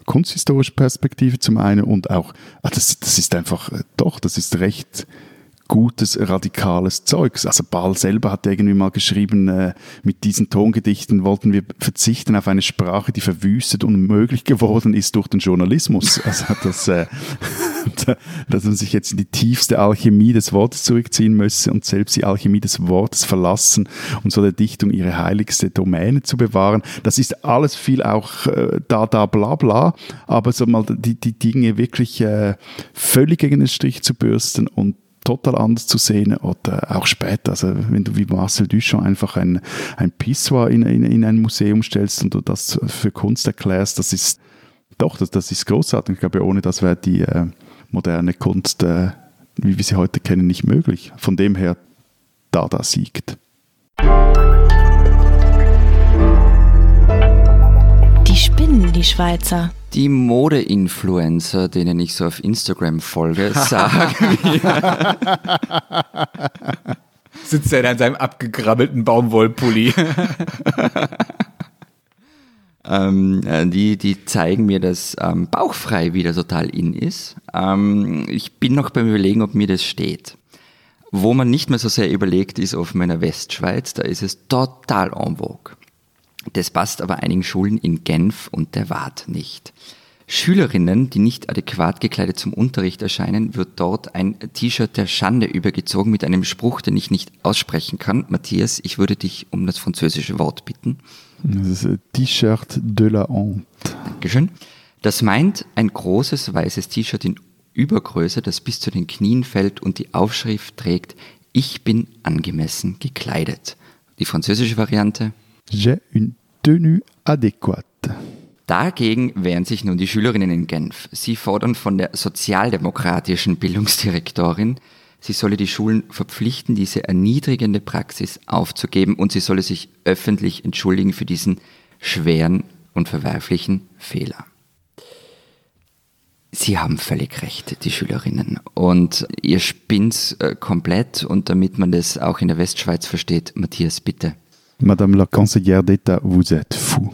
kunsthistorischen Perspektive zum einen und auch, ah, das, das ist einfach, äh, doch, das ist recht gutes, radikales Zeugs. Also Ball selber hat irgendwie mal geschrieben, äh, mit diesen Tongedichten wollten wir verzichten auf eine Sprache, die verwüstet und unmöglich geworden ist durch den Journalismus. Also das, äh, dass man sich jetzt in die tiefste Alchemie des Wortes zurückziehen müsse und selbst die Alchemie des Wortes verlassen, um so der Dichtung ihre heiligste Domäne zu bewahren. Das ist alles viel auch äh, da, da, bla, bla, aber so mal die, die Dinge wirklich äh, völlig gegen den Strich zu bürsten und total anders zu sehen oder auch später, also wenn du wie Marcel Duchamp einfach ein, ein Pissoir in, in, in ein Museum stellst und du das für Kunst erklärst, das ist doch, das, das ist großartig. Ich glaube, ohne das wäre die äh, moderne Kunst, äh, wie wir sie heute kennen, nicht möglich. Von dem her, Dada siegt. Die spinnen, die Schweizer. Die Mode-Influencer, denen ich so auf Instagram folge, sagen mir. Sitzt er in seinem abgegrabbelten Baumwollpulli. ähm, äh, die, die zeigen mir, dass ähm, bauchfrei wieder total in ist. Ähm, ich bin noch beim Überlegen, ob mir das steht. Wo man nicht mehr so sehr überlegt, ist auf meiner Westschweiz. Da ist es total en vogue. Das passt aber einigen Schulen in Genf und der Waadt nicht. Schülerinnen, die nicht adäquat gekleidet zum Unterricht erscheinen, wird dort ein T-Shirt der Schande übergezogen mit einem Spruch, den ich nicht aussprechen kann. Matthias, ich würde dich um das französische Wort bitten. Das ist T-Shirt de la honte. Dankeschön. Das meint ein großes weißes T-Shirt in Übergröße, das bis zu den Knien fällt und die Aufschrift trägt, ich bin angemessen gekleidet. Die französische Variante J'ai une tenue adéquate. Dagegen wehren sich nun die Schülerinnen in Genf. Sie fordern von der sozialdemokratischen Bildungsdirektorin, sie solle die Schulen verpflichten, diese erniedrigende Praxis aufzugeben und sie solle sich öffentlich entschuldigen für diesen schweren und verwerflichen Fehler. Sie haben völlig recht, die Schülerinnen. Und ihr spinnt äh, komplett und damit man das auch in der Westschweiz versteht, Matthias, bitte. Madame la conseillère d'État, vous êtes fou.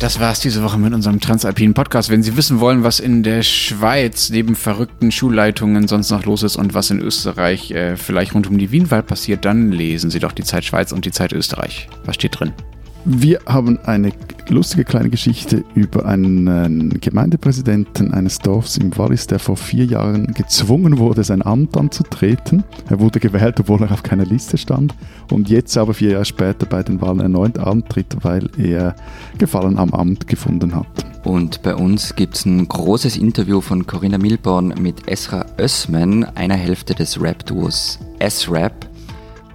Das war es diese Woche mit unserem Transalpinen Podcast. Wenn Sie wissen wollen, was in der Schweiz neben verrückten Schulleitungen sonst noch los ist und was in Österreich äh, vielleicht rund um die Wienwahl passiert, dann lesen Sie doch die Zeit Schweiz und die Zeit Österreich. Was steht drin? Wir haben eine lustige kleine Geschichte über einen Gemeindepräsidenten eines Dorfs im Wallis, der vor vier Jahren gezwungen wurde, sein Amt anzutreten. Er wurde gewählt, obwohl er auf keiner Liste stand und jetzt aber vier Jahre später bei den Wahlen erneut antritt, weil er Gefallen am Amt gefunden hat. Und bei uns gibt es ein großes Interview von Corinna Milborn mit Esra Össmann, einer Hälfte des Rap-Duos S-Rap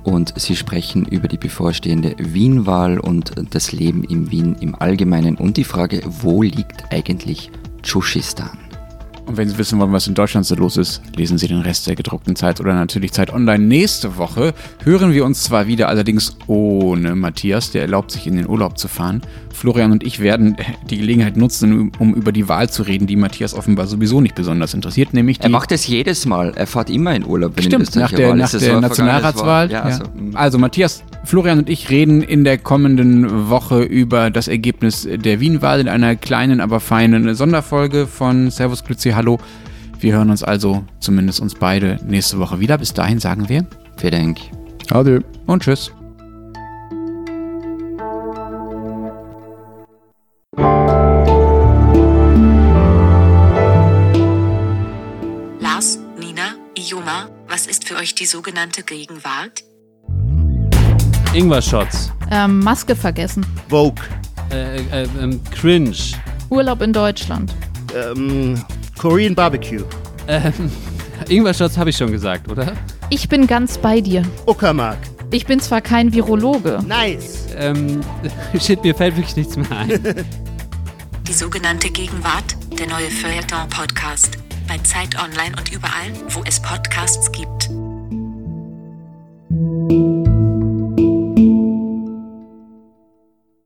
und sie sprechen über die bevorstehende Wienwahl und das Leben in Wien im Allgemeinen und die Frage, wo liegt eigentlich Tschuschistan? Und wenn Sie wissen wollen, was in Deutschland so los ist, lesen Sie den Rest der gedruckten Zeit oder natürlich Zeit Online. Nächste Woche hören wir uns zwar wieder, allerdings ohne Matthias, der erlaubt sich in den Urlaub zu fahren. Florian und ich werden die Gelegenheit nutzen, um über die Wahl zu reden, die Matthias offenbar sowieso nicht besonders interessiert, nämlich Er macht es jedes Mal. Er fährt immer in Urlaub. Wenn Stimmt, nach der, nach der Nationalratswahl. Ja, ja. Also, also Matthias, Florian und ich reden in der kommenden Woche über das Ergebnis der Wienwahl in einer kleinen, aber feinen Sonderfolge von Servus Grüezi Hallo. Wir hören uns also, zumindest uns beide, nächste Woche wieder. Bis dahin sagen wir. Vielen Dank. Adieu. Und tschüss. Lars, Nina, Ioma. Oma, was ist für euch die sogenannte Gegenwart? Ingwer-Shots. Ähm, Maske vergessen. Vogue. Äh, äh, ähm, cringe. Urlaub in Deutschland. Ähm, Korean Barbecue. Ähm, Ingwer-Shots habe ich schon gesagt, oder? Ich bin ganz bei dir. Uckermark. Ich bin zwar kein Virologe. Nice. Ähm, shit, mir fällt wirklich nichts mehr ein. Die sogenannte Gegenwart, der neue Feuilleton-Podcast. Bei Zeit Online und überall, wo es Podcasts